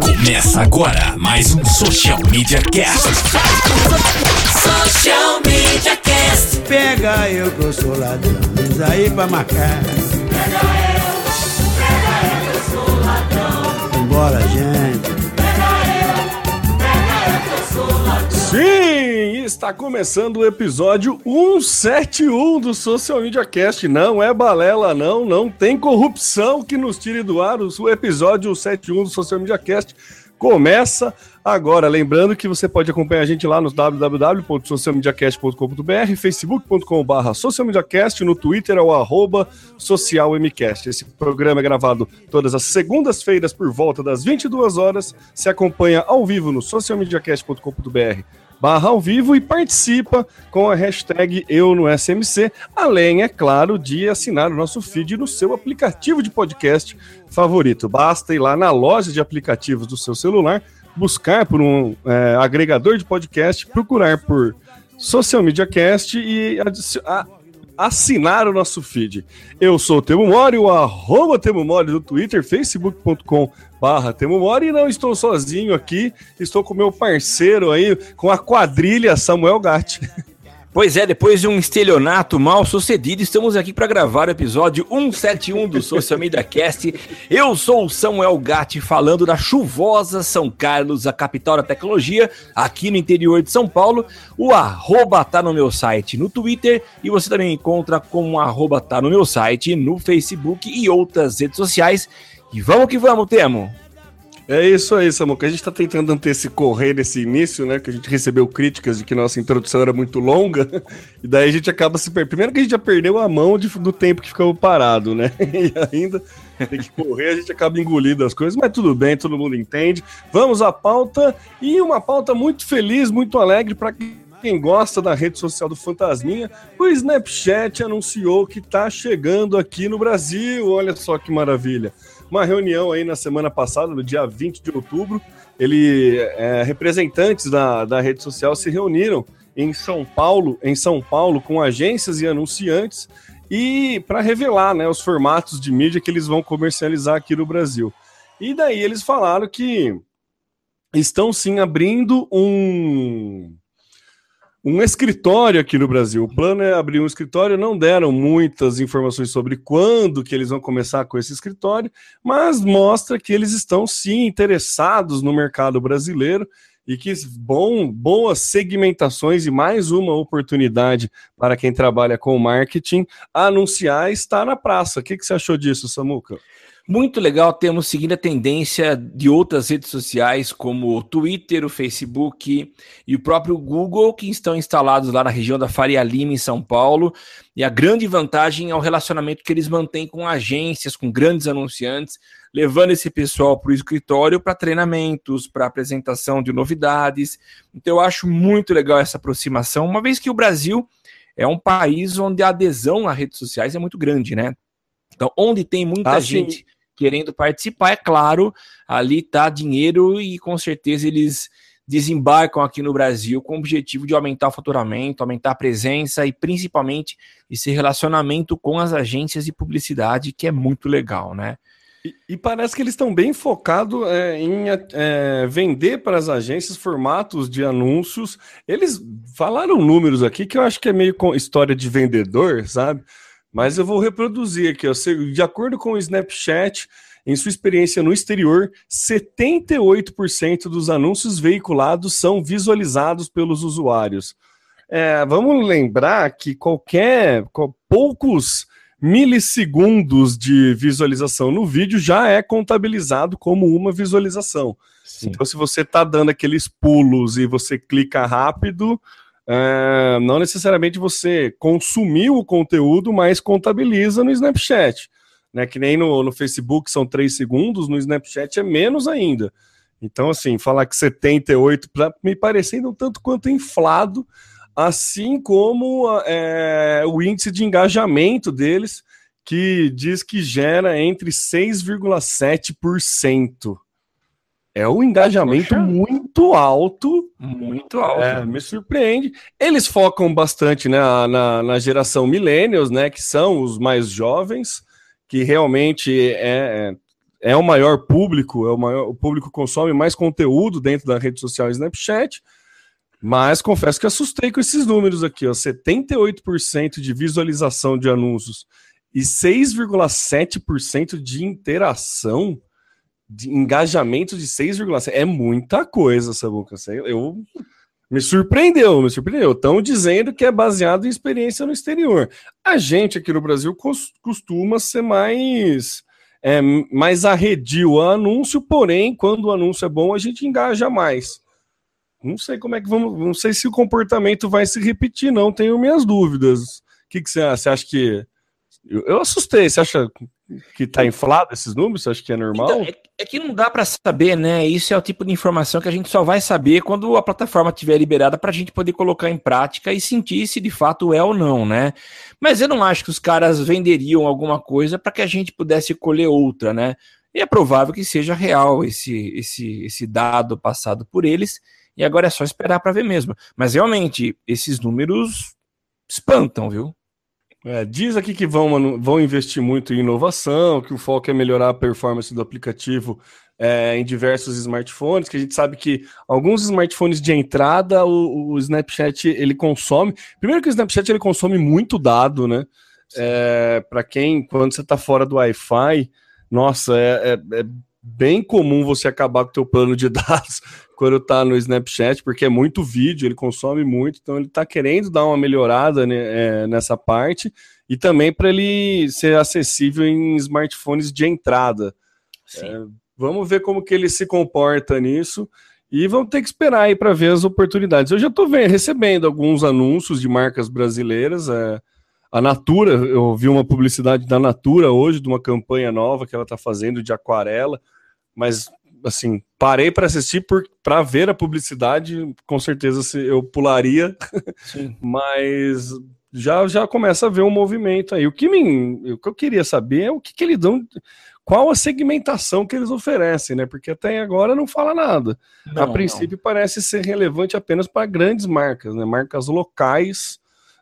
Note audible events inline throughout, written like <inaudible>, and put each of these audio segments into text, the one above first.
Começa agora mais um Social Media Cast. Social Media Cast. Pega eu que eu sou ladrão, diz aí pra marcar. Pega eu, pega eu que eu sou ladrão. Embora, gente. Sim, está começando o episódio 171 do Social Media Cast. Não é balela, não, não tem corrupção que nos tire do ar. O episódio 171 do Social Media Cast começa agora. Lembrando que você pode acompanhar a gente lá no www.socialmediacast.com.br, facebook.com.br socialmediacast, no Twitter é o arroba socialmcast. Esse programa é gravado todas as segundas-feiras por volta das 22 horas. Se acompanha ao vivo no socialmediacast.com.br barra ao vivo e participa com a hashtag Eu no SMC, além, é claro, de assinar o nosso feed no seu aplicativo de podcast favorito. Basta ir lá na loja de aplicativos do seu celular, buscar por um é, agregador de podcast, procurar por Social Media Cast e assinar o nosso feed. Eu sou o Temo Mori, o arroba Temo Mori no Twitter, facebook.com barra Temo Mori, e não estou sozinho aqui, estou com meu parceiro aí, com a quadrilha Samuel Gatti. <laughs> Pois é, depois de um estelionato mal sucedido, estamos aqui para gravar o episódio 171 do Social Media Cast. Eu sou o Samuel Gatti, falando da chuvosa São Carlos, a capital da tecnologia, aqui no interior de São Paulo. O arroba tá no meu site no Twitter e você também encontra como arroba tá no meu site no Facebook e outras redes sociais. E vamos que vamos, Temo! É isso aí, Samuca. A gente está tentando anteciper nesse início, né? Que a gente recebeu críticas de que nossa introdução era muito longa. <laughs> E daí a gente acaba se perdendo. Primeiro que a gente já perdeu a mão de, do tempo que ficou parado, né? <laughs> E ainda tem que correr, a gente acaba engolindo as coisas, mas tudo bem, todo mundo entende. Vamos à pauta. E uma pauta muito feliz, muito alegre para quem gosta da rede social do Fantasminha, o Snapchat anunciou que está chegando aqui no Brasil. Olha só que maravilha uma reunião aí na semana passada, no dia 20 de outubro. Ele, é, representantes da, da rede social se reuniram em São Paulo, em São Paulo, com agências e anunciantes, e para revelar né, os formatos de mídia que eles vão comercializar aqui no Brasil. E daí eles falaram que estão sim abrindo um um escritório aqui no Brasil. O plano é abrir um escritório, não deram muitas informações sobre quando que eles vão começar com esse escritório, mas mostra que eles estão sim interessados no mercado brasileiro e que bom, boas segmentações e mais uma oportunidade para quem trabalha com marketing anunciar está na praça. O que, que você achou disso, Samuca? Muito legal termos seguindo a tendência de outras redes sociais, como o Twitter, o Facebook e o próprio Google, que estão instalados lá na região da Faria Lima, em São Paulo. E a grande vantagem é o relacionamento que eles mantêm com agências, com grandes anunciantes, levando esse pessoal para o escritório para treinamentos, para apresentação de novidades. Então, eu acho muito legal essa aproximação, uma vez que o Brasil é um país onde a adesão às redes sociais é muito grande, né? Então, onde tem muita ah, gente querendo participar, é claro, ali está dinheiro e com certeza eles desembarcam aqui no Brasil com o objetivo de aumentar o faturamento, aumentar a presença e principalmente esse relacionamento com as agências de publicidade, que é muito legal, né? E, e parece que eles estão bem focados é, em é, vender para as agências formatos de anúncios. Eles falaram números aqui que eu acho que é meio história de vendedor, sabe? Mas eu vou reproduzir aqui, ó. de acordo com o Snapchat, em sua experiência no exterior, 78% dos anúncios veiculados são visualizados pelos usuários. É, vamos lembrar que qualquer poucos milissegundos de visualização no vídeo já é contabilizado como uma visualização. Sim. Então, se você está dando aqueles pulos e você clica rápido, é, não necessariamente você consumiu o conteúdo, mas contabiliza no Snapchat. Né, que nem no, no Facebook são 3 segundos, no Snapchat é menos ainda. Então, assim, falar que 78 tá me parecendo um tanto quanto inflado, assim como é, o índice de engajamento deles, que diz que gera entre 6,7%. É um engajamento Poxa. muito alto. Muito alto. É, me surpreende. Eles focam bastante né, na, na geração millennials, né? Que são os mais jovens, que realmente é, é o maior público, é o maior, o público consome mais conteúdo dentro da rede social Snapchat, mas confesso que assustei com esses números aqui, ó, 78% de visualização de anúncios e 6,7% de interação, de engajamento de 6,7%. É muita coisa, Sabuca. Eu me surpreendeu, me surpreendeu. Estão dizendo que é baseado em experiência no exterior. A gente aqui no Brasil costuma ser mais é, mais arredio a anúncio, porém, quando o anúncio é bom, a gente engaja mais. Não sei como é que vamos. Não sei se o comportamento vai se repetir, não. Tenho minhas dúvidas. O que, que você acha? Você acha que. Eu, eu assustei. Você acha que tá inflado esses números? Você acha que é normal? Então, é, é, que não dá para saber, né? Isso é o tipo de informação que a gente só vai saber quando a plataforma estiver liberada para a gente poder colocar em prática e sentir se de fato é ou não, né? Mas eu não acho que os caras venderiam alguma coisa para que a gente pudesse colher outra, né? E é provável que seja real esse, esse, esse dado passado por eles, e agora é só esperar para ver mesmo. Mas realmente, esses números espantam, viu? É, diz aqui que vão, vão investir muito em inovação, que o foco é melhorar a performance do aplicativo é, em diversos smartphones, que a gente sabe que alguns smartphones de entrada o, o, Snapchat ele consome. Primeiro que o Snapchat ele consome muito dado, né? É, Para quem, quando você está fora do Wi-Fi, nossa, é, é, é, bem comum você acabar com o teu plano de <laughs> dados quando está no Snapchat, porque é muito vídeo, ele consome muito, então ele está querendo dar uma melhorada né, é, nessa parte e também para ele ser acessível em smartphones de entrada. É, vamos ver como que ele se comporta nisso e vamos ter que esperar aí para ver as oportunidades. Eu já estou recebendo alguns anúncios de marcas brasileiras. É, a Natura, eu vi uma publicidade da Natura hoje de uma campanha nova que ela está fazendo de aquarela, mas assim, parei para assistir para ver a publicidade, com certeza eu pularia, <laughs> mas já já começa a ver um movimento aí. O que, me, o que eu queria saber é o que, que eles dão, qual a segmentação que eles oferecem, né? Porque até agora não fala nada. Não, a princípio não. parece ser relevante apenas para grandes marcas, né? Marcas locais.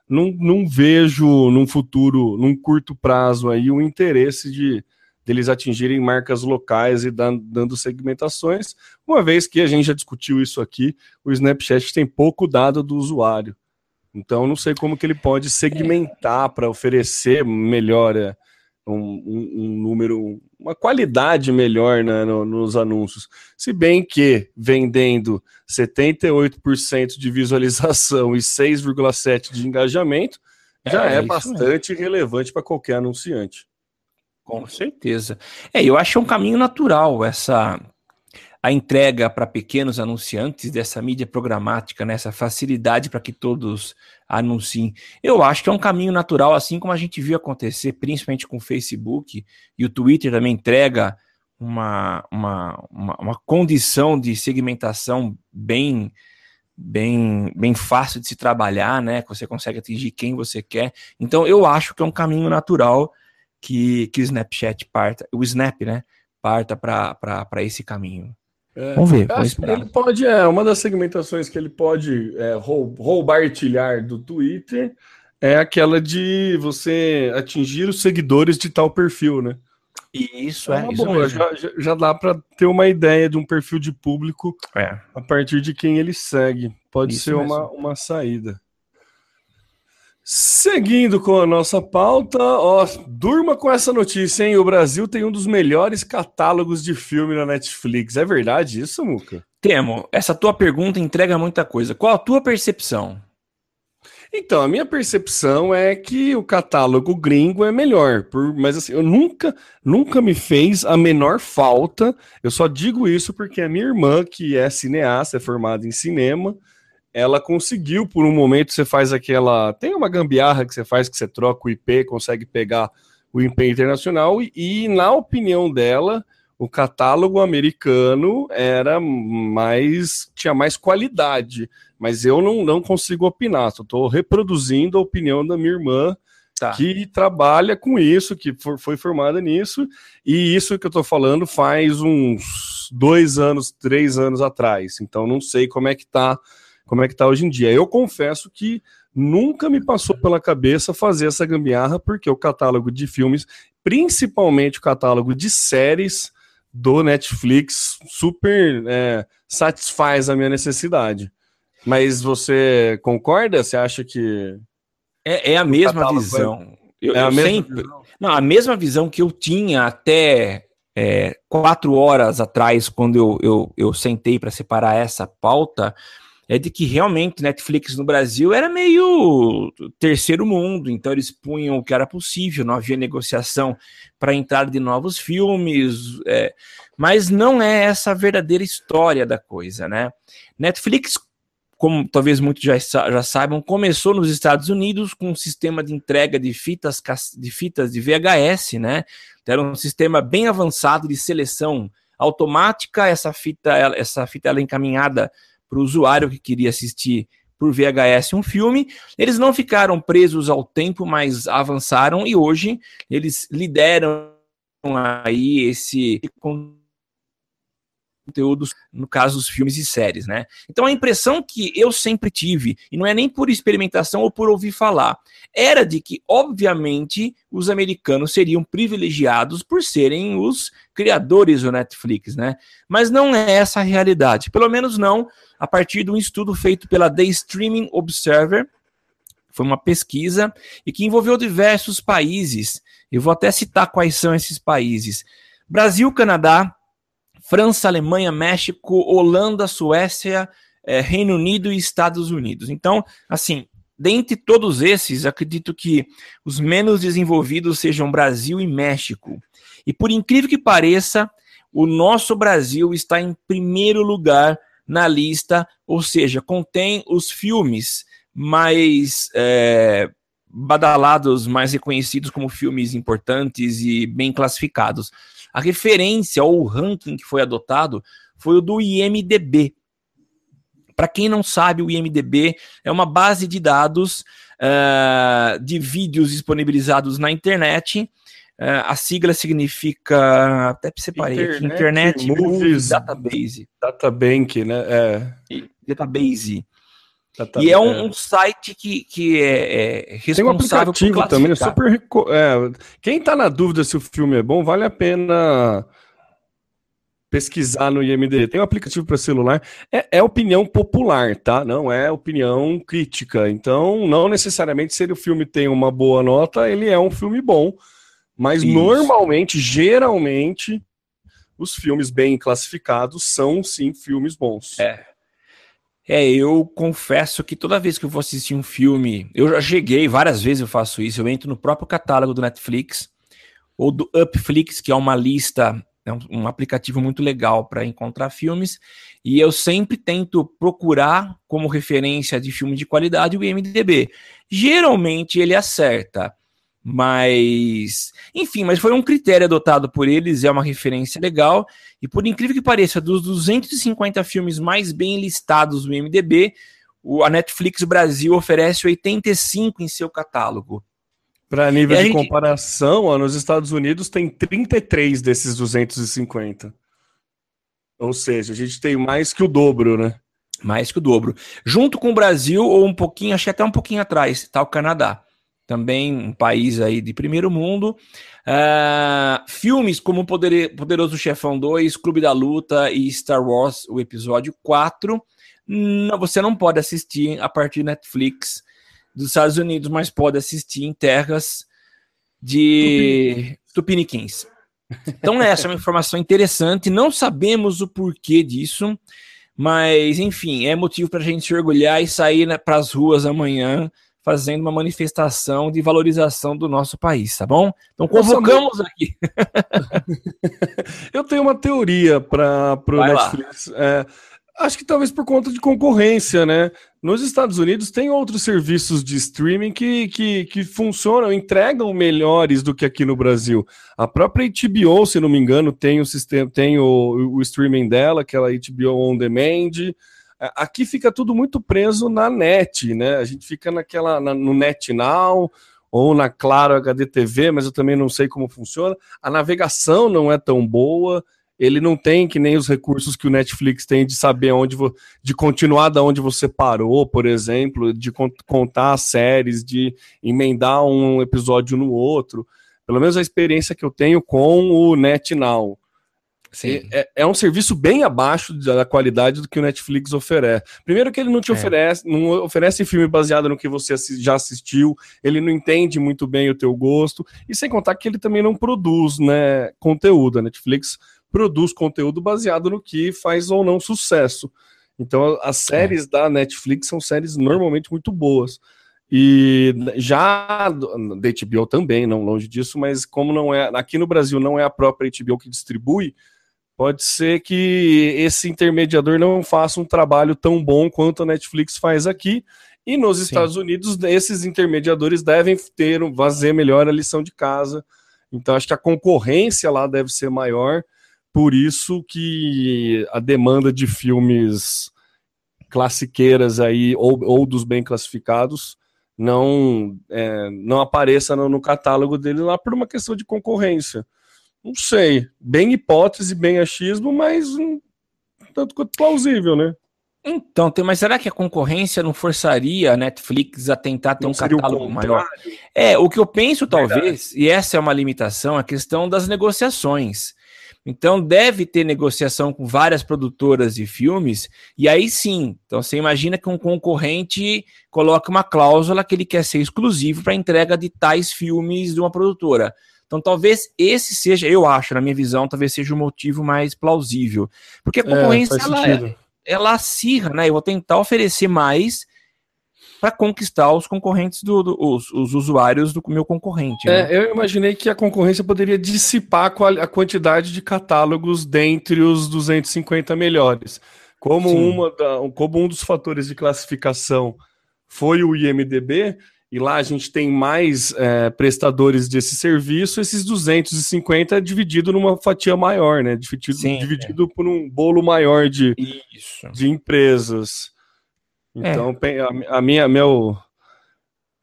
Não, não vejo num futuro, num curto prazo aí, o interesse de, deles atingirem marcas locais e dando segmentações, uma vez que a gente já discutiu isso aqui, o Snapchat tem pouco dado do usuário. Então, não sei como que ele pode segmentar para oferecer melhor um, um, um, número, uma qualidade melhor né, no, nos anúncios. Se bem que vendendo 78% de visualização e 6,7% de engajamento, já é, é bastante mesmo. relevante para qualquer anunciante. Com certeza. É, eu acho um caminho natural essa a entrega para pequenos anunciantes dessa mídia programática, nessa né, facilidade para que todos anunciem. Eu acho que é um caminho natural, assim como a gente viu acontecer, principalmente com o Facebook e o Twitter também entrega uma, uma, uma, uma condição de segmentação bem bem bem fácil de se trabalhar, né? Que você consegue atingir quem você quer. Então eu acho que é um caminho natural que, que o Snapchat parta, o Snap, né, parta para esse caminho. É, vamos ver. Vamos ele pode, é, uma das segmentações que ele pode é, roubar tilhar do Twitter é aquela de você atingir os seguidores de tal perfil, né? Isso, é. é isso boa, já, já, dá para ter uma ideia de um perfil de público é. a partir de quem ele segue. Pode isso ser uma, uma saída. Seguindo com a nossa pauta, ó, durma com essa notícia, hein? O Brasil tem um dos melhores catálogos de filme na Netflix. É verdade isso, Muca? Temo. Essa tua pergunta entrega muita coisa. Qual a tua percepção? Então, a minha percepção é que o catálogo gringo é melhor, por, mas assim, eu nunca, nunca me fez a menor falta. Eu só digo isso porque a minha irmã, que é cineasta, é formada em cinema, ela conseguiu por um momento, você faz aquela. Tem uma gambiarra que você faz que você troca o IP, consegue pegar o IP internacional, e, e na opinião dela, o catálogo americano era mais. tinha mais qualidade. Mas eu não, não consigo opinar, só estou reproduzindo a opinião da minha irmã. Tá. que trabalha com isso, que for, foi formada nisso, e isso que eu estou falando faz uns dois anos, três anos atrás. Então não sei como é que está como é que está hoje em dia. Eu confesso que nunca me passou pela cabeça fazer essa gambiarra, porque o catálogo de filmes, principalmente o catálogo de séries do Netflix super é, satisfaz a minha necessidade. Mas você concorda? Você acha que. É, é a mesma visão. Eu, é a eu mesma sempre... Não, a mesma visão que eu tinha até é, quatro horas atrás, quando eu, eu, eu sentei para separar essa pauta, é de que realmente Netflix no Brasil era meio terceiro mundo, então eles punham o que era possível, não havia negociação para entrada de novos filmes, é, mas não é essa a verdadeira história da coisa, né? Netflix, como talvez muitos já, já saibam, começou nos Estados Unidos com um sistema de entrega de fitas de, fitas de VHS, né? Era um sistema bem avançado de seleção automática, essa fita, essa fita ela é encaminhada para o usuário que queria assistir por VHS um filme. Eles não ficaram presos ao tempo, mas avançaram e hoje eles lideram aí esse conteúdos, no caso dos filmes e séries, né? Então a impressão que eu sempre tive, e não é nem por experimentação ou por ouvir falar, era de que, obviamente, os americanos seriam privilegiados por serem os criadores do Netflix, né? Mas não é essa a realidade, pelo menos não a partir de um estudo feito pela The Streaming Observer, foi uma pesquisa e que envolveu diversos países. Eu vou até citar quais são esses países: Brasil, Canadá, França, Alemanha, México, Holanda, Suécia, é, Reino Unido e Estados Unidos. Então, assim, dentre todos esses, acredito que os menos desenvolvidos sejam Brasil e México. E por incrível que pareça, o nosso Brasil está em primeiro lugar na lista, ou seja, contém os filmes mais é, badalados, mais reconhecidos como filmes importantes e bem classificados. A referência ou o ranking que foi adotado foi o do IMDB. Para quem não sabe, o IMDB é uma base de dados uh, de vídeos disponibilizados na internet. Uh, a sigla significa. Até separei Internet, aqui, Internet Movies Database. Databank, né? É. Database. E é um, um, site que, que é, é responsável Tem um aplicativo também, é super. É, quem está na dúvida se o filme é bom, vale a pena pesquisar no IMDb. Tem um aplicativo para celular. É, é, opinião popular, tá? Não é opinião crítica. Então, não necessariamente se o filme tem uma boa nota, ele é um filme bom. Mas Isso. normalmente, geralmente, os filmes bem classificados são sim filmes bons. É. É, eu confesso que toda vez que eu vou assistir um filme, eu já cheguei, várias vezes eu faço isso, eu entro no próprio catálogo do Netflix ou do Upflix, que é uma lista, é um, um aplicativo muito legal para encontrar filmes, e eu sempre tento procurar como referência de filme de qualidade o IMDb. Geralmente ele acerta. Mas, enfim, mas foi um critério adotado por eles, é uma referência legal. E por incrível que pareça, dos 250 filmes mais bem listados no MDB, a Netflix Brasil oferece 85 em seu catálogo. Para nível de gente... comparação, nos Estados Unidos tem 33 desses 250. Ou seja, a gente tem mais que o dobro, né? Mais que o dobro. Junto com o Brasil, ou um pouquinho, achei até um pouquinho atrás, está o Canadá também um país aí de primeiro mundo. Uh, filmes como Poder, Poderoso Chefão 2, Clube da Luta e Star Wars, o episódio 4, não, você não pode assistir a partir de Netflix dos Estados Unidos, mas pode assistir em terras de Tupiniquins. Então, essa é uma informação interessante. Não sabemos o porquê disso, mas, enfim, é motivo para a gente se orgulhar e sair para as ruas amanhã fazendo uma manifestação de valorização do nosso país, tá bom? Então convocamos aqui. <laughs> Eu tenho uma teoria para o Netflix. É, acho que talvez por conta de concorrência, né? Nos Estados Unidos tem outros serviços de streaming que, que, que funcionam, entregam melhores do que aqui no Brasil. A própria HBO, se não me engano, tem o sistema, tem o, o streaming dela, que é a HBO On Demand. Aqui fica tudo muito preso na net, né? A gente fica naquela na, no NetNow ou na Claro HD TV, mas eu também não sei como funciona. A navegação não é tão boa. Ele não tem que nem os recursos que o Netflix tem de saber onde de continuar da onde você parou, por exemplo, de contar séries, de emendar um episódio no outro. Pelo menos a experiência que eu tenho com o NetNow. É, é, um serviço bem abaixo da qualidade do que o Netflix oferece. Primeiro que ele não te é. oferece, não oferece filme baseado no que você já assistiu, ele não entende muito bem o teu gosto, e sem contar que ele também não produz, né, conteúdo. A Netflix produz conteúdo baseado no que faz ou não sucesso. Então, as séries é. da Netflix são séries normalmente muito boas. E já da HBO também, não longe disso, mas como não é aqui no Brasil não é a própria HBO que distribui, pode ser que esse intermediador não faça um trabalho tão bom quanto a Netflix faz aqui. E nos Sim. Estados Unidos, esses intermediadores devem ter fazer melhor a lição de casa. Então, acho que a concorrência lá deve ser maior. Por isso que a demanda de filmes classiqueiras aí, ou, ou dos bem classificados, não, é, não apareça no, no, catálogo dele lá por uma questão de concorrência. Não sei, bem hipótese, bem achismo, mas um tanto quanto plausível, né? Então, tem, mas será que a concorrência não forçaria a Netflix a tentar ter não um catálogo maior? É, o que eu penso, talvez, e essa é uma limitação, a questão das negociações. Então deve ter negociação com várias produtoras de filmes, e aí sim. Então você imagina que um concorrente coloca uma cláusula que ele quer ser exclusivo para entrega de tais filmes de uma produtora. Então talvez esse seja, eu acho, na minha visão, talvez seja o motivo mais plausível. Porque a é, concorrência é, ela, ela acirra, né? Eu vou tentar oferecer mais para conquistar os concorrentes do, do os, os, usuários do meu concorrente. Né? É, eu imaginei que a concorrência poderia dissipar a quantidade de catálogos dentre os 250 melhores. Como, uma da, como um dos fatores de classificação foi o IMDB, e lá a gente tem mais é, prestadores desse serviço, esses 250 é dividido numa fatia maior, né? Dividido, Sim, dividido é. por um bolo maior de, de empresas. Então, é. a, a, minha, meu,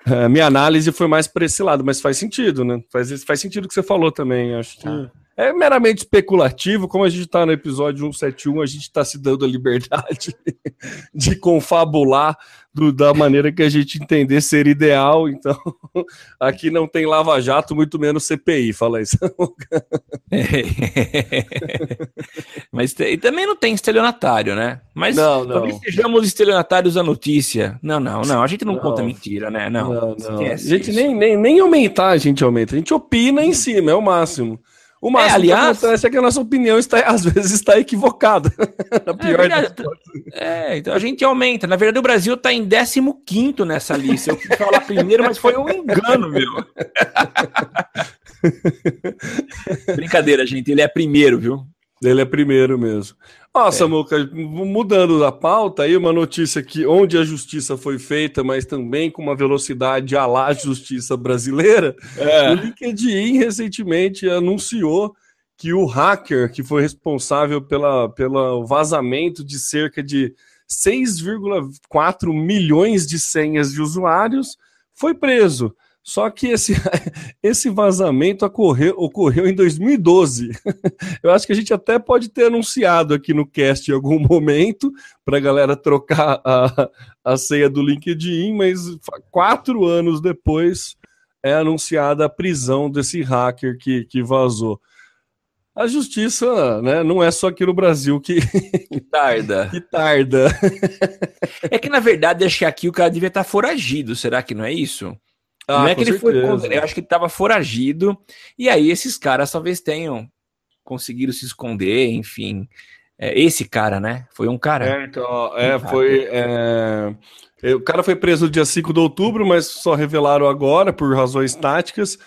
a minha análise foi mais para esse lado, mas faz sentido, né? Faz, faz sentido o que você falou também. Acho que ah. É meramente especulativo, como a gente está no episódio 171, a gente está se dando a liberdade <laughs> de confabular do, da maneira que a gente entender ser ideal. Então, <laughs> aqui não tem lava-jato, muito menos CPI, fala isso. <laughs> Mas e também não tem estelionatário, né? Mas não, não. talvez sejamos estelionatários da notícia. Não, não, não. A gente não, não. conta mentira, né? Não. não, não. A gente nem, nem, nem aumentar, a gente aumenta. A gente opina em cima, é o máximo. O máximo é, aliás, que acontece é que a nossa opinião está, <laughs> às vezes está equivocada. <laughs> Na pior é, é, então a gente aumenta. Na verdade, o Brasil está em 15 nessa lista. Eu fui falar primeiro, mas foi um engano, meu. <laughs> Brincadeira, gente. Ele é primeiro, viu? Ele é primeiro mesmo. Nossa, é. Mudando da pauta, aí uma notícia que onde a justiça foi feita, mas também com uma velocidade à la justiça brasileira, é. o LinkedIn recentemente anunciou que o hacker que foi responsável pela, pelo vazamento de cerca de 6,4 milhões de senhas de usuários foi preso. Só que esse, <laughs> esse vazamento ocorreu, ocorreu em 2012. <laughs> Eu acho que a gente até pode ter anunciado aqui no cast em algum momento para a galera trocar a, a senha do LinkedIn, mas quatro anos depois é anunciada a prisão desse hacker que, que vazou. A justiça né, não é só aqui no Brasil que, que tarda. <laughs> que tarda. É que, na verdade, acho que aqui o cara devia estar foragido, será que não é isso? Ah, não é que ele certeza. foi. Eu acho que ele estava foragido. E aí esses caras talvez tenham conseguido se esconder, enfim. É, esse cara, né? Foi um cara. É, então, é, um foi. É... O cara foi preso dia 5 de outubro, mas só revelaram agora por razões táticas.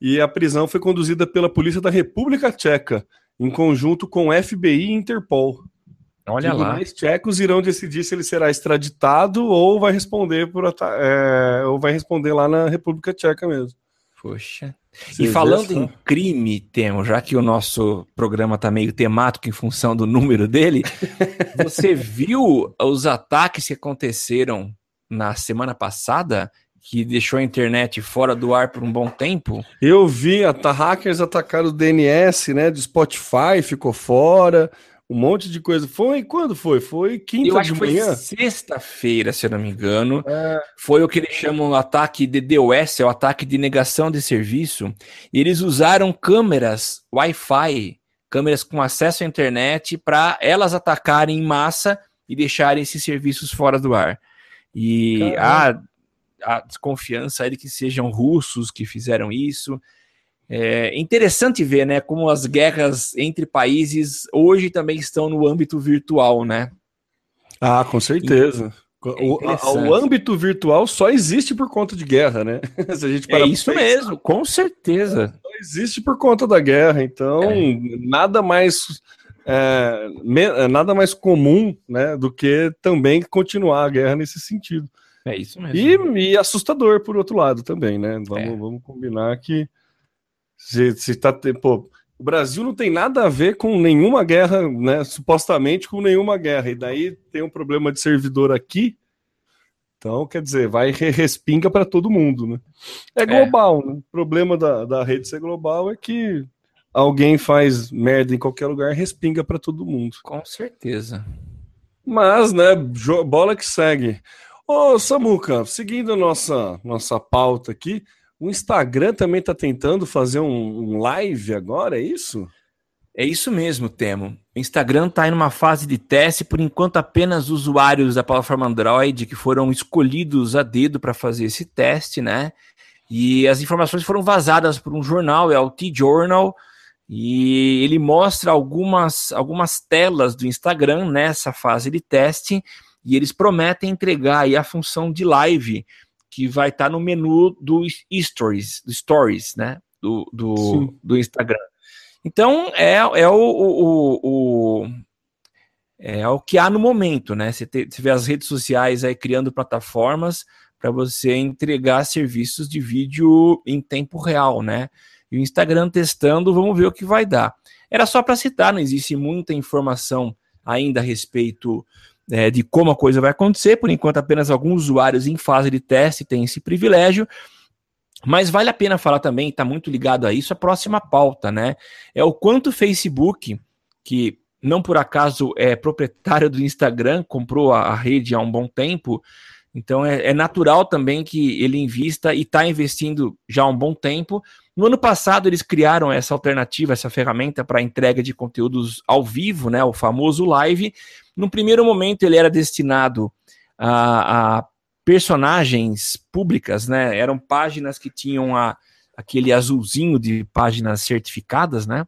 E a prisão foi conduzida pela Polícia da República Tcheca, em conjunto com FBI e Interpol. Olha Tribunais lá. tchecos irão decidir se ele será extraditado ou vai responder por é, ou vai responder lá na República Tcheca mesmo. Poxa. e falando em crime, Temo, já que o nosso programa está meio temático em função do número dele, <laughs> você viu os ataques que aconteceram na semana passada que deixou a internet fora do ar por um bom tempo? Eu vi, a hackers atacaram o DNS, né, do Spotify, ficou fora um monte de coisa. Foi quando foi? Foi quinta eu acho de manhã? Sexta-feira, se eu não me engano. É... Foi o que eles chamam o ataque de DOS, é o ataque de negação de serviço. E eles usaram câmeras Wi-Fi, câmeras com acesso à internet para elas atacarem em massa e deixarem esses serviços fora do ar. E há a desconfiança de que sejam russos que fizeram isso. É interessante ver, né, como as guerras entre países hoje também estão no âmbito virtual, né? Ah, com certeza. É o, o, âmbito virtual só existe por conta de guerra, né? <laughs> Se a gente é isso pensar, mesmo, com certeza. Só existe por conta da guerra, então é. nada mais é, me, nada mais comum, né, do que também continuar a guerra nesse sentido. É isso mesmo. E, e assustador por outro lado também, né? Vamos, é. vamos combinar que se, se tá pô, o Brasil não tem nada a ver com nenhuma guerra, né? Supostamente com nenhuma guerra. E daí tem um problema de servidor aqui. Então, quer dizer, vai respinga para todo mundo, né? É, é. global, é. né? O problema da, da rede ser global é que alguém faz merda em qualquer lugar, respinga para todo mundo. Com certeza. Mas, né, bola que segue. Ô, Samuca, seguindo a nossa, nossa pauta aqui, o Instagram também está tentando fazer um, um, live agora, é isso? É isso mesmo, Temo. O Instagram está em uma fase de teste, por enquanto apenas usuários da plataforma Android que foram escolhidos a dedo para fazer esse teste, né? E as informações foram vazadas por um jornal, é o T-Journal, e ele mostra algumas, algumas telas do Instagram nessa fase de teste, e eles prometem entregar aí a função de live que vai estar tá no menu do stories, do stories, né? Do, do, do Instagram. Então é, é o, o, o, é o que há no momento, né? Você, te, você vê as redes sociais aí criando plataformas para você entregar serviços de vídeo em tempo real, né? E o Instagram testando, vamos ver o que vai dar. Era só para citar, não existe muita informação ainda a respeito é, de como a coisa vai acontecer. Por enquanto, apenas alguns usuários em fase de teste têm esse privilégio. Mas vale a pena falar também, está muito ligado a isso, a próxima pauta, né? É o quanto o Facebook, que não por acaso é proprietário do Instagram, comprou a, a rede há um bom tempo, então é, é natural também que ele invista e está investindo já há um bom tempo no ano passado, eles criaram essa alternativa, essa ferramenta para entrega de conteúdos ao vivo, né, o famoso live. No primeiro momento, ele era destinado a, a personagens públicas, né? Eram páginas que tinham a, aquele azulzinho de páginas certificadas, né?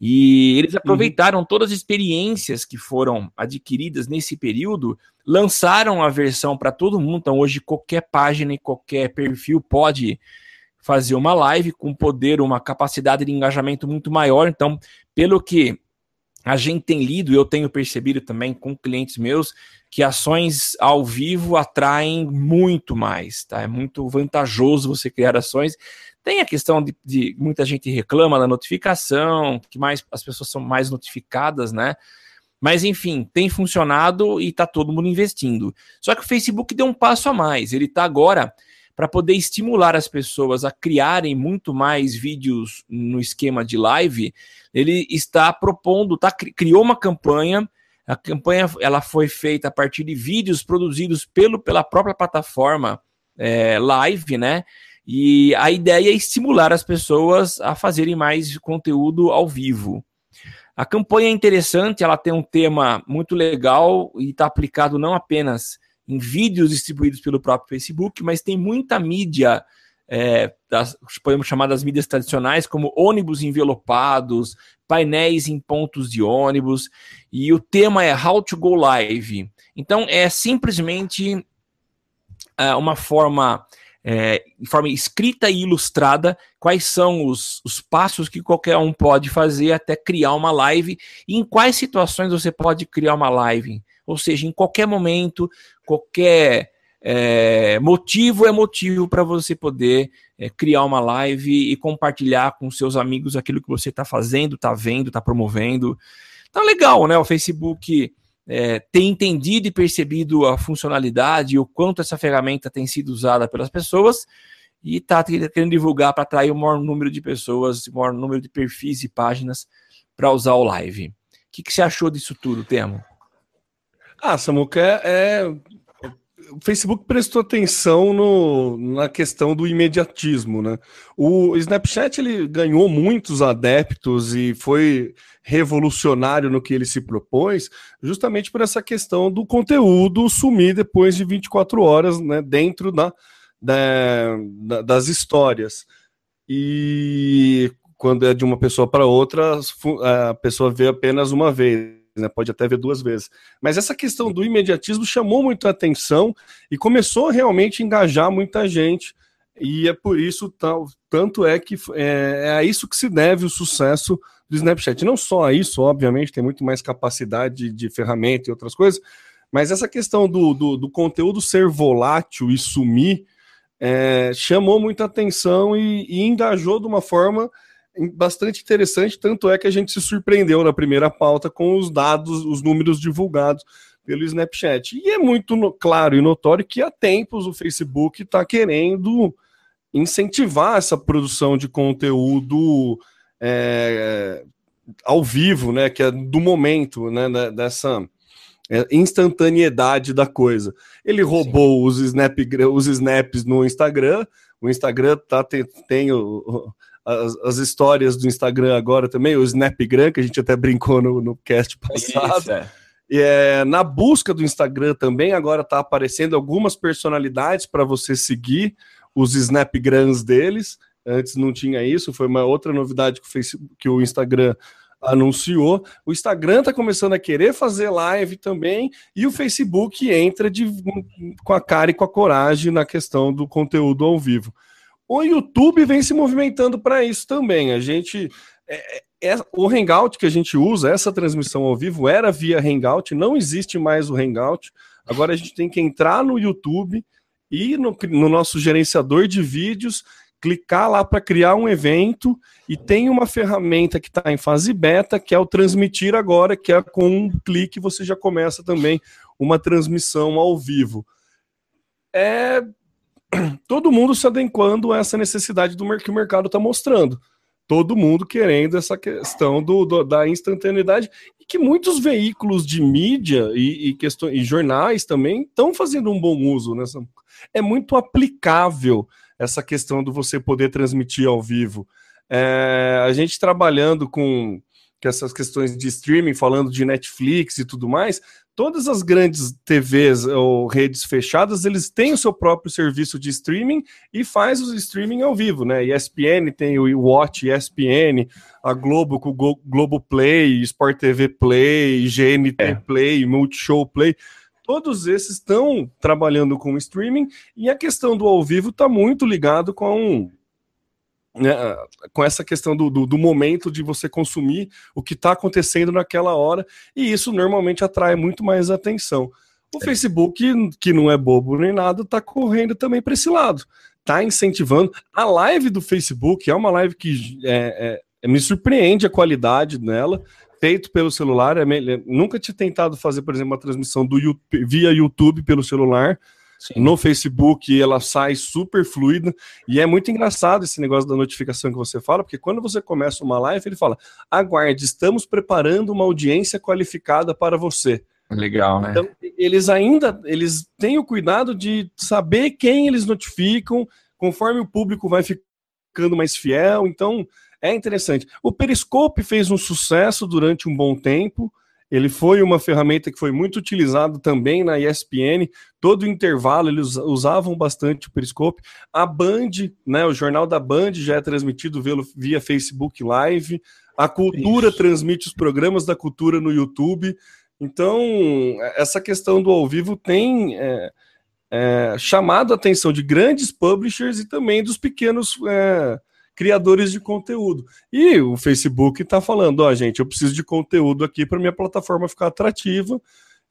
E eles uhum. aproveitaram uhum. todas as experiências que foram adquiridas nesse período, lançaram a versão para todo mundo. Então, hoje, qualquer página e qualquer perfil pode fazer uma live com poder, uma capacidade de engajamento muito maior. Então, pelo que a gente tem lido, e eu tenho percebido também com clientes meus, que ações ao vivo atraem muito mais, tá? É muito vantajoso você criar ações. Tem a questão de, de muita gente reclama da notificação, que mais as pessoas são mais notificadas, né? Mas enfim, tem funcionado e está todo mundo investindo. Só que o Facebook deu um passo a mais. Ele está agora para poder estimular as pessoas a criarem muito mais vídeos no esquema de live, ele está propondo, tá, criou uma campanha. A campanha ela foi feita a partir de vídeos produzidos pelo, pela própria plataforma é, live, né? E a ideia é estimular as pessoas a fazerem mais conteúdo ao vivo. A campanha é interessante, ela tem um tema muito legal e está aplicado não apenas em vídeos distribuídos pelo próprio Facebook, mas tem muita mídia, é, das, podemos chamar das mídias tradicionais, como ônibus envelopados, painéis em pontos de ônibus, e o tema é How to Go Live. Então, é simplesmente é, uma forma, é, forma escrita e ilustrada, quais são os, os passos que qualquer um pode fazer até criar uma live, e em quais situações você pode criar uma live. Ou seja, em qualquer momento, qualquer é, motivo é motivo para você poder é, criar uma live e compartilhar com seus amigos aquilo que você está fazendo, está vendo, está promovendo. Então, legal, né? O Facebook é, tem entendido e percebido a funcionalidade e o quanto essa ferramenta tem sido usada pelas pessoas e está querendo divulgar para atrair o maior número de pessoas, o maior número de perfis e páginas para usar o live. O que, que você achou disso tudo, Temo? Ah, Samuca, é, o Facebook prestou atenção no, na questão do imediatismo, né? O Snapchat ele ganhou muitos adeptos e foi revolucionário no que ele se propôs, justamente por essa questão do conteúdo sumir depois de 24 horas, né, dentro da, da das histórias. E quando é de uma pessoa para outra, a pessoa vê apenas uma vez né? Pode até ver duas vezes. Mas essa questão do imediatismo chamou muito a atenção e começou realmente a engajar muita gente. E é por isso, tal, tanto é que é, é a isso que se deve o sucesso do Snapchat. Não só a isso, obviamente, tem muito mais capacidade de, de ferramenta e outras coisas, mas essa questão do, do, do conteúdo ser volátil e sumir é, chamou muita atenção e, e engajou de uma forma bastante interessante, tanto é que a gente se surpreendeu na primeira pauta com os dados, os números divulgados pelo Snapchat. E é muito claro e notório que há tempos o Facebook está querendo incentivar essa produção de conteúdo é, ao vivo, né, que é do momento, né, dessa é, instantaneidade da coisa. Ele roubou os, snap, os snaps no Instagram, o Instagram tá, tem, tem o, as, as, histórias do Instagram agora também, o Snapgram, que a gente até brincou no, no cast passado. Isso, é. E é, na busca do Instagram também agora está aparecendo algumas personalidades para você seguir os Snapgrams deles. Antes não tinha isso, foi uma outra novidade que o, Facebook, que o Instagram anunciou. O Instagram está começando a querer fazer live também, e o Facebook entra de, com a cara e com a coragem na questão do conteúdo ao vivo. O YouTube vem se movimentando para isso também. A gente. É, é, o Hangout que a gente usa, essa transmissão ao vivo, era via Hangout, não existe mais o Hangout. Agora a gente tem que entrar no YouTube e no, no nosso gerenciador de vídeos, clicar lá para criar um evento e tem uma ferramenta que está em fase beta, que é o transmitir agora, que é com um clique você já começa também uma transmissão ao vivo. É todo mundo se adequando a essa necessidade do que o mercado está mostrando. Todo mundo querendo essa questão do, do, da instantaneidade e que muitos veículos de mídia e, e, questões, e jornais também estão fazendo um bom uso. Nessa. É muito aplicável essa questão do você poder transmitir ao vivo. É, a gente trabalhando com, com essas questões de streaming, falando de Netflix e tudo mais, todas as grandes TVs ou redes fechadas, eles têm o seu próprio serviço de streaming e faz o streaming ao vivo, né? ESPN tem o Watch ESPN, a Globo com o Globo Play, Sport TV Play, GNT é. Play, Multishow Play. Todos esses estão trabalhando com streaming e a questão do ao vivo está muito ligado com né, com essa questão do, do, do, momento de você consumir o que está acontecendo naquela hora, e isso normalmente atrai muito mais atenção. O é. Facebook, que não é bobo nem nada, está correndo também para esse lado, está incentivando. A live do Facebook é uma live que é, é, me surpreende a qualidade dela, feito pelo celular. É, nunca tinha tentado fazer, por exemplo, uma transmissão do YouTube, via YouTube pelo celular. Sim. No Facebook ela sai super fluida e é muito engraçado esse negócio da notificação que você fala, porque quando você começa uma live, ele fala: aguarde, estamos preparando uma audiência qualificada para você. Legal, né? Então, eles ainda eles têm o cuidado de saber quem eles notificam, conforme o público vai ficando mais fiel. Então, é interessante. O Periscope fez um sucesso durante um bom tempo. Ele foi uma ferramenta que foi muito utilizada também na ESPN. Todo intervalo eles usavam bastante o Periscope. A Band, né, o jornal da Band já é transmitido via Facebook Live. A Cultura Isso. transmite os programas da Cultura no YouTube. Então, essa questão do ao vivo tem é, é, chamado a atenção de grandes publishers e também dos pequenos é, criadores de conteúdo. E o Facebook está falando, ó, oh, gente, eu preciso de conteúdo aqui para minha plataforma ficar atrativa.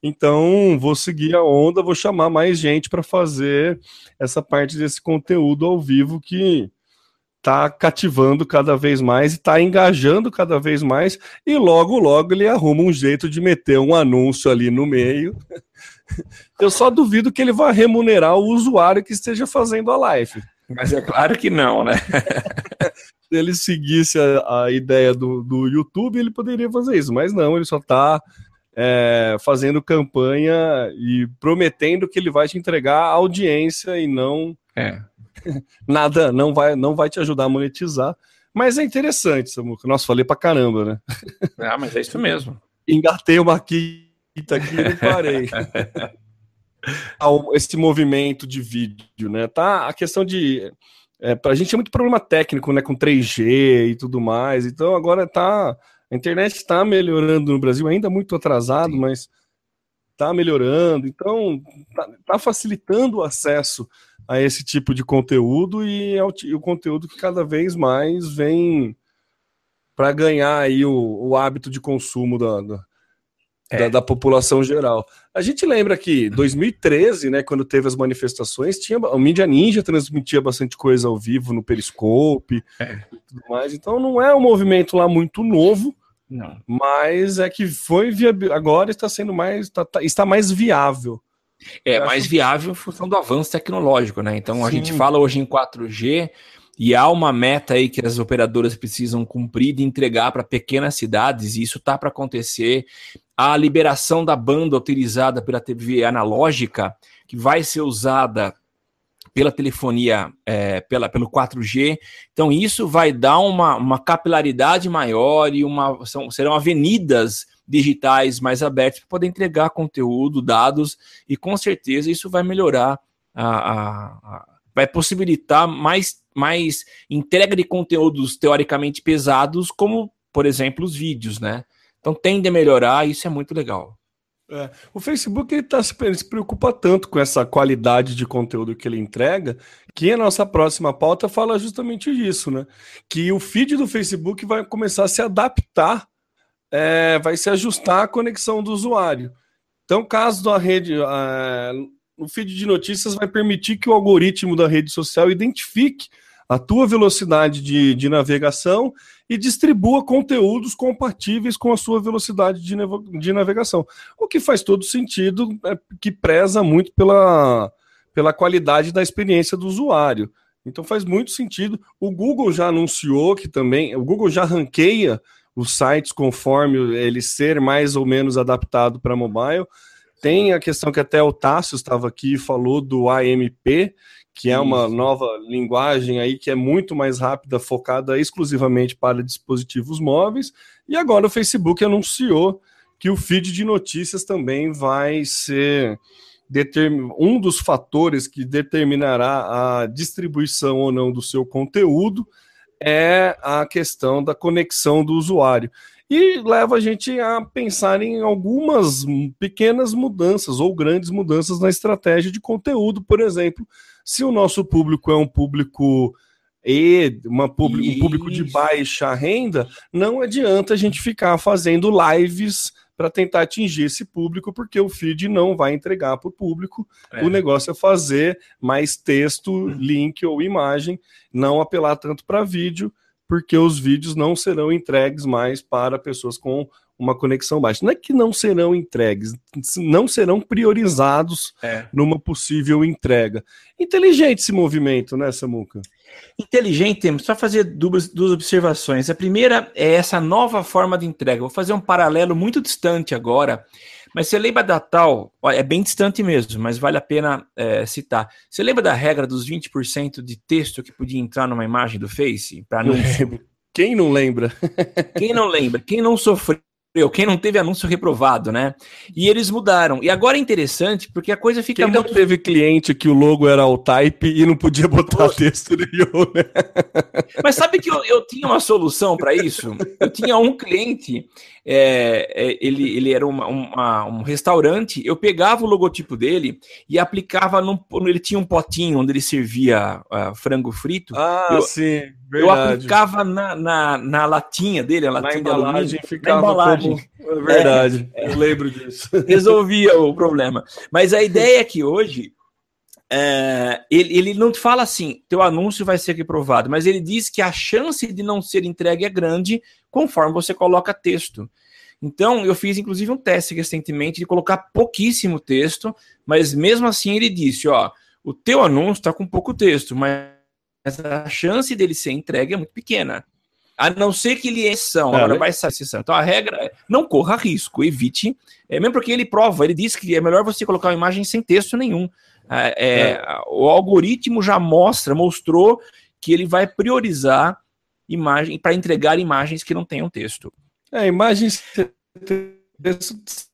Então, vou seguir a onda, vou chamar mais gente para fazer essa parte desse conteúdo ao vivo que está cativando cada vez mais e está engajando cada vez mais. E logo, logo ele arruma um jeito de meter um anúncio ali no meio. <laughs> Eu só duvido que ele vá remunerar o usuário que esteja fazendo a live. Mas é claro que não, né? <laughs> Se ele seguisse a, a ideia do, do YouTube, ele poderia fazer isso, mas não, ele só está é, fazendo campanha e prometendo que ele vai te entregar audiência e não É. <laughs> nada, não vai, não vai te ajudar a monetizar. Mas é interessante, Samuca. Nossa, falei pra caramba, né? Ah, mas é isso mesmo. Engatei uma quinta aqui e não parei. <laughs> Ao- Esse movimento de vídeo, né? Tá a questão de. É, pra gente é muito problema técnico, né? Com 3G e tudo mais. Então agora tá. A internet está melhorando no Brasil, ainda muito atrasado, Sim. mas tá melhorando. Então tá, tá facilitando o acesso a esse tipo de conteúdo e é o conteúdo que cada vez mais vem para ganhar aí o, o hábito de consumo da, da, É. da- da população geral. A gente lembra que 2013, né, quando teve as manifestações, tinha o Mídia Ninja transmitia bastante coisa ao vivo no Periscope É. e tudo mais. Então não é um movimento lá muito novo, Não. mas é que foi viável. Agora está sendo mais tá- tá- está mais viável. É Eu mais acho- viável em função do avanço tecnológico, né? Então a Sim. gente fala hoje em 4G e há uma meta aí que as operadoras precisam cumprir de entregar para pequenas cidades, e isso tá para acontecer. A liberação da banda utilizada pela TV analógica, que vai ser usada pela telefonia, é, pela, pelo 4G. Então, isso vai dar uma, uma capilaridade maior e uma, são, serão avenidas digitais mais abertas para poder entregar conteúdo, dados, e com certeza isso vai melhorar, a, a- a- vai possibilitar mais, mais entrega de conteúdos teoricamente pesados, como, por exemplo, os vídeos, né? Então tende a melhorar, isso é muito legal. É, o Facebook ele, tá, se ele se preocupa tanto com essa qualidade de conteúdo que ele entrega, que a nossa próxima pauta fala justamente disso, né? Que o feed do Facebook vai começar a se adaptar, é, vai se ajustar à conexão do usuário. Então, caso da rede, é, o feed de notícias vai permitir que o algoritmo da rede social identifique a tua velocidade de, de navegação e distribua conteúdos compatíveis com a sua velocidade de, de navegação. O que faz todo sentido, é que preza muito pela, pela qualidade da experiência do usuário. Então faz muito sentido. O Google já anunciou que também, o Google já ranqueia os sites conforme ele ser mais ou menos adaptado para mobile. Tem a questão que até o Tássio estava aqui e falou do AMP, que é uma Isso. nova linguagem aí que é muito mais rápida, focada exclusivamente para dispositivos móveis. E agora o Facebook anunciou que o feed de notícias também vai ser um dos fatores que determinará a distribuição ou não do seu conteúdo é a questão da conexão do usuário. E leva a gente a pensar em algumas pequenas mudanças ou grandes mudanças na estratégia de conteúdo, por exemplo, se o nosso público é um público e uma público, um público de baixa renda, não adianta a gente ficar fazendo lives para tentar atingir esse público, porque o feed não vai entregar para o público. É. O negócio é fazer mais texto, link ou imagem, não apelar tanto para vídeo, porque os vídeos não serão entregues mais para pessoas com uma conexão baixa. Não é que não serão entregues, não serão priorizados É. numa possível entrega. Inteligente esse movimento, né, Samuca? Inteligente, temos só fazer duas, duas observações. A primeira é essa nova forma de entrega. Vou fazer um paralelo muito distante agora, mas você lembra da tal, é bem distante mesmo, mas vale a pena é, citar. Você lembra da regra dos 20% de texto que podia entrar numa imagem do Face? Para anúncio? Quem não lembra? Quem não lembra? Quem não sofreu? Quem não teve anúncio reprovado, né? E eles mudaram. E agora é interessante porque a coisa fica Quem não muito teve cliente que o logo era o type e não podia botar texto nenhum, né? <laughs> Mas sabe que eu, eu tinha uma solução para isso? Eu tinha um cliente, é, é, ele, ele era uma- uma- um restaurante, eu pegava o logotipo dele e aplicava num. Ele tinha um potinho onde ele servia ah, frango frito. Ah, Eu- sim, Eu verdade. aplicava na, na, na latinha dele, a Na latinha de embalagem alumínio. ficava na embalagem. como... <laughs> É verdade, eu lembro disso. <laughs> resolvia o problema. Mas a ideia é que hoje é, ele, ele não fala assim, teu anúncio vai ser reprovado, mas ele diz que a chance de não ser entregue é grande conforme você coloca texto. Então, eu fiz inclusive um teste recentemente de colocar pouquíssimo texto, mas mesmo assim ele disse, ó, o teu anúncio está com pouco texto, mas a chance dele ser entregue é muito pequena. A não ser que ele é exceção, agora vai ser exceção. Então a regra é não corra risco, evite. É, mesmo porque ele prova, ele diz que é melhor você colocar uma imagem sem texto nenhum. É, é, é. O algoritmo já mostra, mostrou que ele vai priorizar imagem para entregar imagens que não tenham texto. É, imagens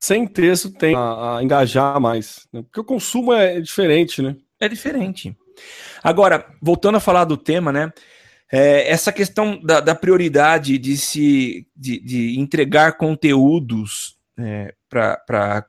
sem texto tem a, a engajar mais, né? porque o consumo é diferente, né? É diferente. Agora, voltando a falar do tema, né? É, essa questão da, da, prioridade de se de, de entregar conteúdos é, para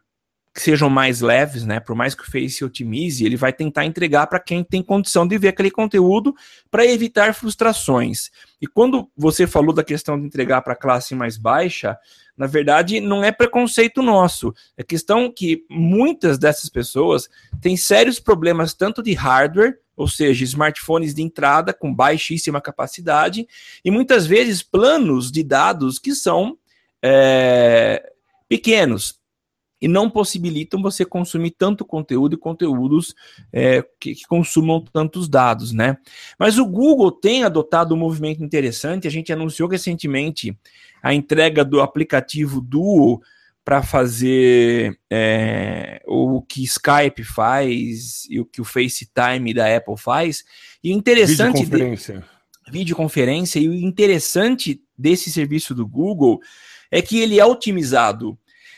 que sejam mais leves, né? Por mais que o Face otimize, ele vai tentar entregar para quem tem condição de ver aquele conteúdo para evitar frustrações. E quando você falou da questão de entregar para a classe mais baixa, na verdade não é preconceito nosso, é questão que muitas dessas pessoas têm sérios problemas tanto de hardware, ou seja, smartphones de entrada com baixíssima capacidade, e muitas vezes planos de dados que são é, pequenos e não possibilitam você consumir tanto conteúdo e conteúdos é, que, que, consumam tantos dados, né? Mas o Google tem adotado um movimento interessante. A gente anunciou recentemente a entrega do aplicativo Duo para fazer é, o que Skype faz e o que o FaceTime da Apple faz. E interessante videoconferência. De, videoconferência e o interessante desse serviço do Google é que ele é otimizado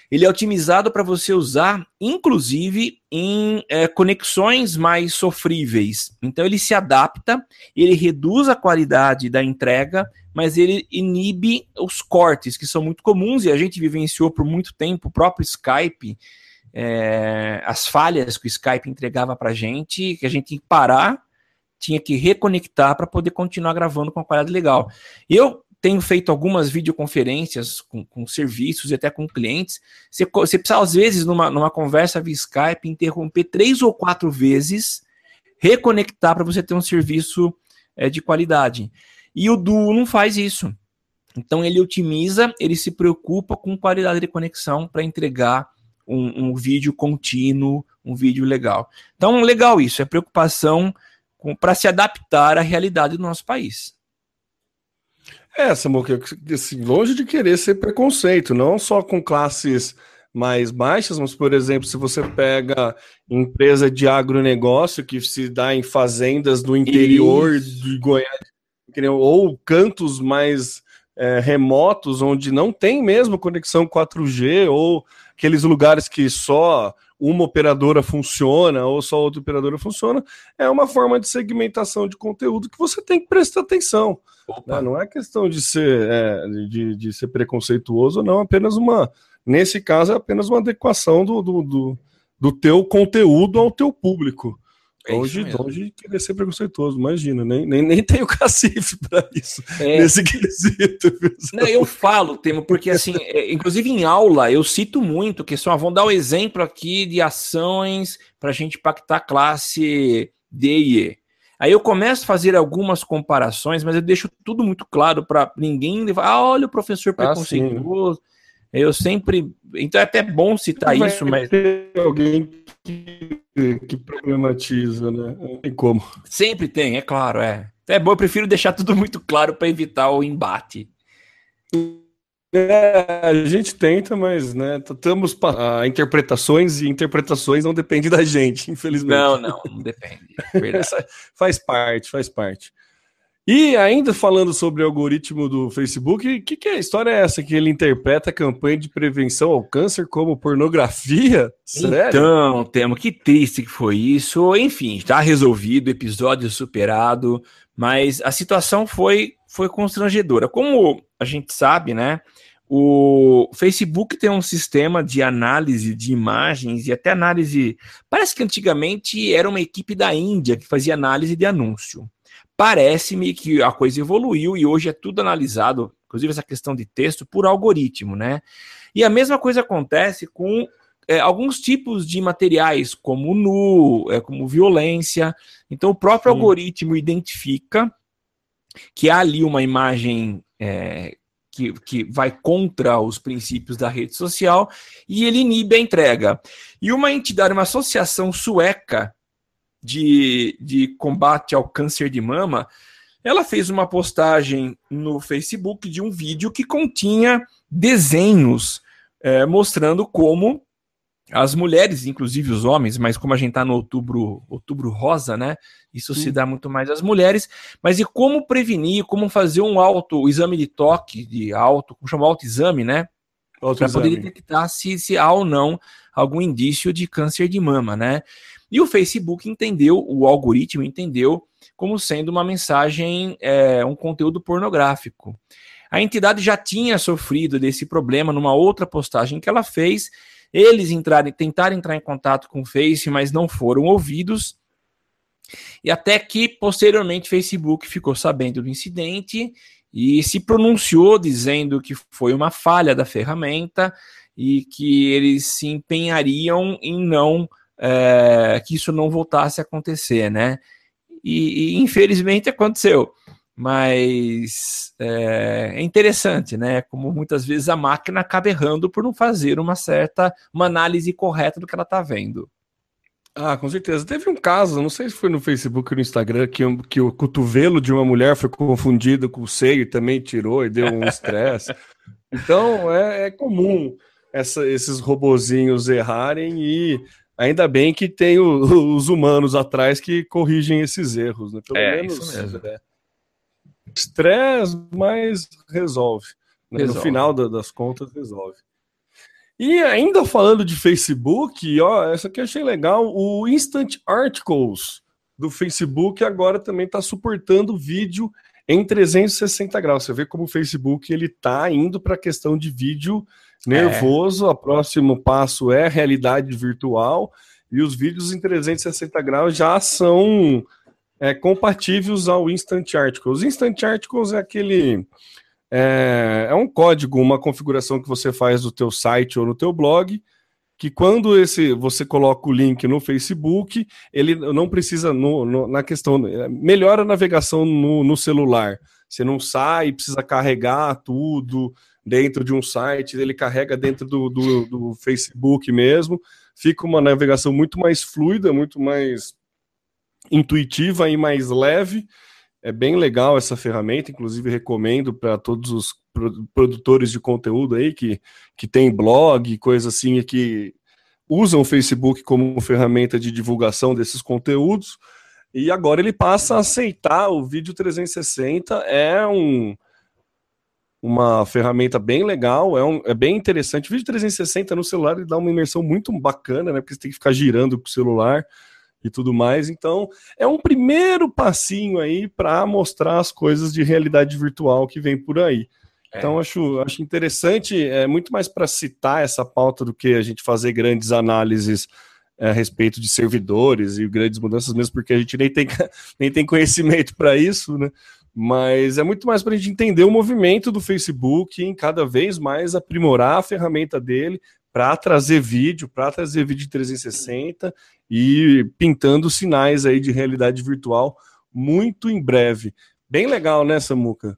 ele é otimizado para você usar, inclusive, em é, conexões mais sofríveis. Então, ele se adapta, ele reduz a qualidade da entrega, mas ele inibe os cortes, que são muito comuns e a gente vivenciou por muito tempo o próprio Skype. É, as falhas que o Skype entregava para a gente, que a gente tinha que parar, tinha que reconectar para poder continuar gravando com a qualidade legal. Eu tenho feito algumas videoconferências com, com serviços e até com clientes. Você, você precisa, às vezes, numa, numa conversa via Skype, interromper três ou quatro vezes, reconectar para você ter um serviço é, de qualidade. E o Duo não faz isso. Então ele otimiza, ele se preocupa com qualidade de conexão para entregar um, um, vídeo contínuo, um vídeo legal. Então, legal isso, é preocupação para se adaptar à realidade do nosso país. É, Samuca, assim, longe de querer ser preconceito, não só com classes mais baixas, mas, por exemplo, se você pega empresa de agronegócio que se dá em fazendas do interior Isso. de Goiás, ou cantos mais é, remotos, onde não tem mesmo conexão 4G, ou aqueles lugares que só uma operadora funciona ou só outra operadora funciona, é uma forma de segmentação de conteúdo que você tem que prestar atenção. Né? Não é questão de ser, é, de, de ser preconceituoso, não, apenas uma. Nesse caso, é apenas uma adequação do, do, do, do teu conteúdo ao teu público. É longe, longe de querer ser preconceituoso, imagina, nem, nem, nem tenho cacife <laughs> para isso, é. nesse quesito. Não, eu falo, Temo, porque assim, <laughs> é, inclusive em aula, eu cito muito que só vão dar um exemplo aqui de ações para a gente pactar classe D e E. Aí eu começo a fazer algumas comparações, mas eu deixo tudo muito claro para ninguém levar. Ah, olha o professor ah, preconceituoso. Ah, eu sempre. Então é até bom citar Vai isso, mas. alguém que, que problematiza, né? Não tem como. Sempre tem, é claro, é. É bom, eu prefiro deixar tudo muito claro para evitar o embate. É, a gente tenta, mas né, estamos a interpretações e interpretações não dependem da gente, infelizmente. Não, não, não depende. <laughs> faz parte, faz parte. E ainda falando sobre o algoritmo do Facebook, o que, que é a história é essa? Que ele interpreta a campanha de prevenção ao câncer como pornografia? Sério? Então, Temo, que triste que foi isso. Enfim, está resolvido, episódio superado, mas a situação foi, foi constrangedora. Como a gente sabe, né? O Facebook tem um sistema de análise de imagens e até análise. Parece que antigamente era uma equipe da Índia que fazia análise de anúncio. Parece-me que a coisa evoluiu e hoje é tudo analisado, inclusive essa questão de texto, por algoritmo, né? E a mesma coisa acontece com é, alguns tipos de materiais, como nu, é, como violência. Então, o próprio Sim. algoritmo identifica que há ali uma imagem é, que, que vai contra os princípios da rede social e ele inibe a entrega. E uma entidade, uma associação sueca de, de combate ao câncer de mama, ela fez uma postagem no Facebook de um vídeo que continha desenhos é, mostrando como as mulheres, inclusive os homens, mas como a gente está no outubro, outubro rosa, né? Isso Sim. se dá muito mais às mulheres, mas e como prevenir, como fazer um auto exame de toque, de auto, como chama autoexame, né? Para poder detectar se, se há ou não algum indício de câncer de mama, né? E o Facebook entendeu, o algoritmo entendeu como sendo uma mensagem, é, um conteúdo pornográfico. A entidade já tinha sofrido desse problema numa outra postagem que ela fez. Eles entrarem, tentaram entrar em contato com o Face, mas não foram ouvidos. E até que posteriormente o Facebook ficou sabendo do incidente e se pronunciou dizendo que foi uma falha da ferramenta e que eles se empenhariam em não é, que isso não voltasse a acontecer, né? E, e infelizmente aconteceu. Mas é, é, interessante, né? Como muitas vezes a máquina acaba errando por não fazer uma certa uma análise correta do que ela está vendo. Ah, com certeza. Teve um caso, não sei se foi no Facebook ou no Instagram, que, que o cotovelo de uma mulher foi confundido com o seio e também tirou e deu um <laughs> estresse. então é, é comum essa, esses robozinhos errarem e Ainda bem que tem o, <laughs> os humanos atrás que corrigem esses erros, né? Pelo é, menos. Isso mesmo. É. Estresse, mas resolve. Né? resolve. No final da, das contas, resolve. E ainda falando de Facebook, ó, essa aqui eu achei legal. O Instant Articles do Facebook agora também está suportando vídeo em 360 graus. Você vê como o Facebook ele está indo para a questão de vídeo nervoso. É. O próximo passo é realidade virtual e os vídeos em 360 graus já são é, compatíveis ao Instant Articles. Instant Articles é aquele é, é, um código, uma configuração que você faz no teu site ou no teu blog, que quando esse você coloca o link no Facebook, ele não precisa no, no, na questão melhora a navegação no, no celular. Você não sai, precisa carregar tudo, dentro de um site, ele carrega dentro do, do, do, Facebook mesmo, fica uma navegação muito mais fluida, muito mais intuitiva e mais leve. É bem legal essa ferramenta, inclusive recomendo para todos os produtores de conteúdo aí que, que tem blog, coisa assim, que usam o Facebook como ferramenta de divulgação desses conteúdos. E agora ele passa a aceitar o vídeo 360, é um uma ferramenta bem legal, é, um, é bem interessante. O vídeo 360 no celular ele dá uma imersão muito bacana, né? Porque você tem que ficar girando com o celular e tudo mais. Então, é um primeiro passinho aí para mostrar as coisas de realidade virtual que vem por aí. É. Então, acho, acho interessante, é muito mais para citar essa pauta do que a gente fazer grandes análises é, a respeito de servidores e grandes mudanças, mesmo porque a gente nem tem, <laughs> nem tem conhecimento para isso, né? Mas é muito mais para a gente entender o movimento do Facebook em cada vez mais aprimorar a ferramenta dele para trazer vídeo, para trazer vídeo 360 e pintando sinais aí de realidade virtual muito em breve. Bem legal, né, Samuca?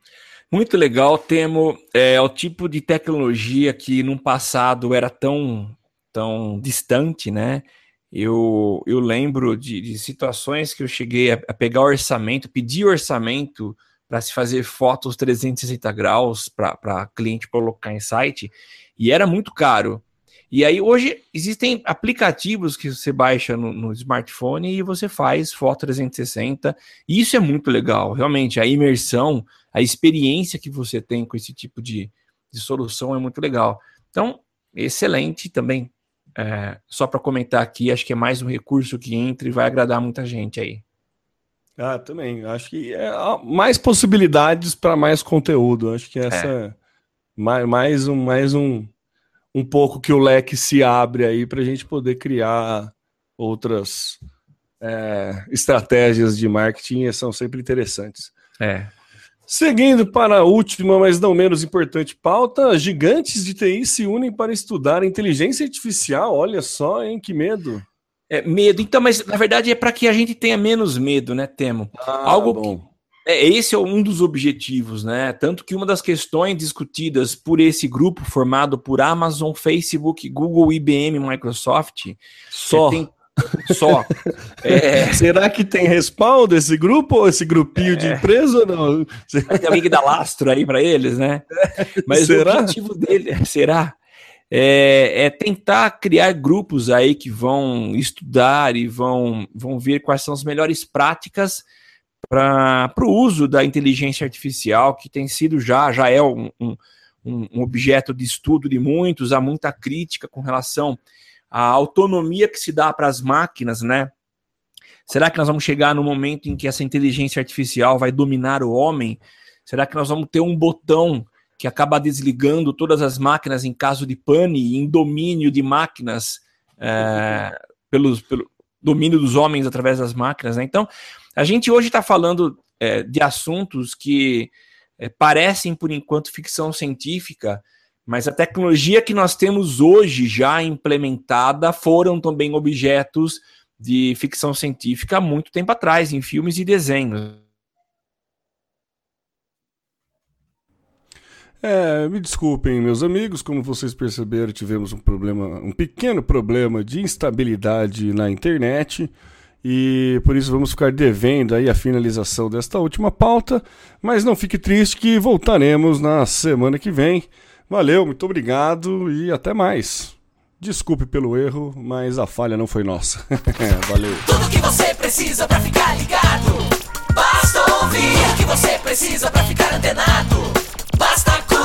Muito legal, Temo. É o tipo de tecnologia que no passado era tão, tão distante, né? Eu, eu lembro de, de situações que eu cheguei a, a pegar orçamento, pedir orçamento para se fazer fotos 360 graus para cliente colocar em site, e era muito caro. E aí hoje existem aplicativos que você baixa no, no, smartphone e você faz foto 360. E isso é muito legal, realmente. A imersão, a experiência que você tem com esse tipo de, de solução é muito legal. Então, excelente também. É, só para comentar aqui, acho que é mais um recurso que entra e vai agradar muita gente aí. Ah, também. Acho que é mais possibilidades para mais conteúdo. Acho que essa é. mais, mais um mais um um pouco que o leque se abre aí para a gente poder criar outras é, estratégias de marketing são sempre interessantes. É. Seguindo para a última, mas não menos importante pauta, gigantes de TI se unem para estudar inteligência artificial. Olha só, hein? Que medo. É, medo. Então, mas na verdade é para que a gente tenha menos medo, né, Temo? Ah, Algo bom. Que, é, esse é um dos objetivos, né? Tanto que uma das questões discutidas por esse grupo formado por Amazon, Facebook, Google, IBM, Microsoft, só é, só. <laughs> É... Será que tem respaldo esse grupo ou esse grupinho é... de empresa ou não? Tem alguém que dá lastro aí para eles, né? <laughs> Mas será? o objetivo dele, será? É, é, tentar criar grupos aí que vão estudar e vão, vão ver quais são as melhores práticas para o uso da inteligência artificial, que tem sido já, já é um, um, um objeto de estudo de muitos, há muita crítica com relação à autonomia que se dá para as máquinas, né? Será que nós vamos chegar no momento em que essa inteligência artificial vai dominar o homem? Será que nós vamos ter um botão que acaba desligando todas as máquinas em caso de pane, em domínio de máquinas, é, pelos, pelo domínio dos homens através das máquinas? Né? Então, a gente hoje está falando é, de assuntos que é, parecem, por enquanto, ficção científica, mas a tecnologia que nós temos hoje já implementada foram também objetos de ficção científica há muito tempo atrás, em filmes e desenhos. É, me desculpem, meus amigos, como vocês perceberam, tivemos um problema, um pequeno problema de instabilidade na internet e por isso vamos ficar devendo aí a finalização desta última pauta, mas não fique triste que voltaremos na semana que vem. Valeu, muito obrigado e até mais. Desculpe pelo erro, mas a falha não foi nossa. <laughs> Valeu. Tudo que você precisa para ficar ligado. Basta ouvir que você precisa para ficar antenado. Basta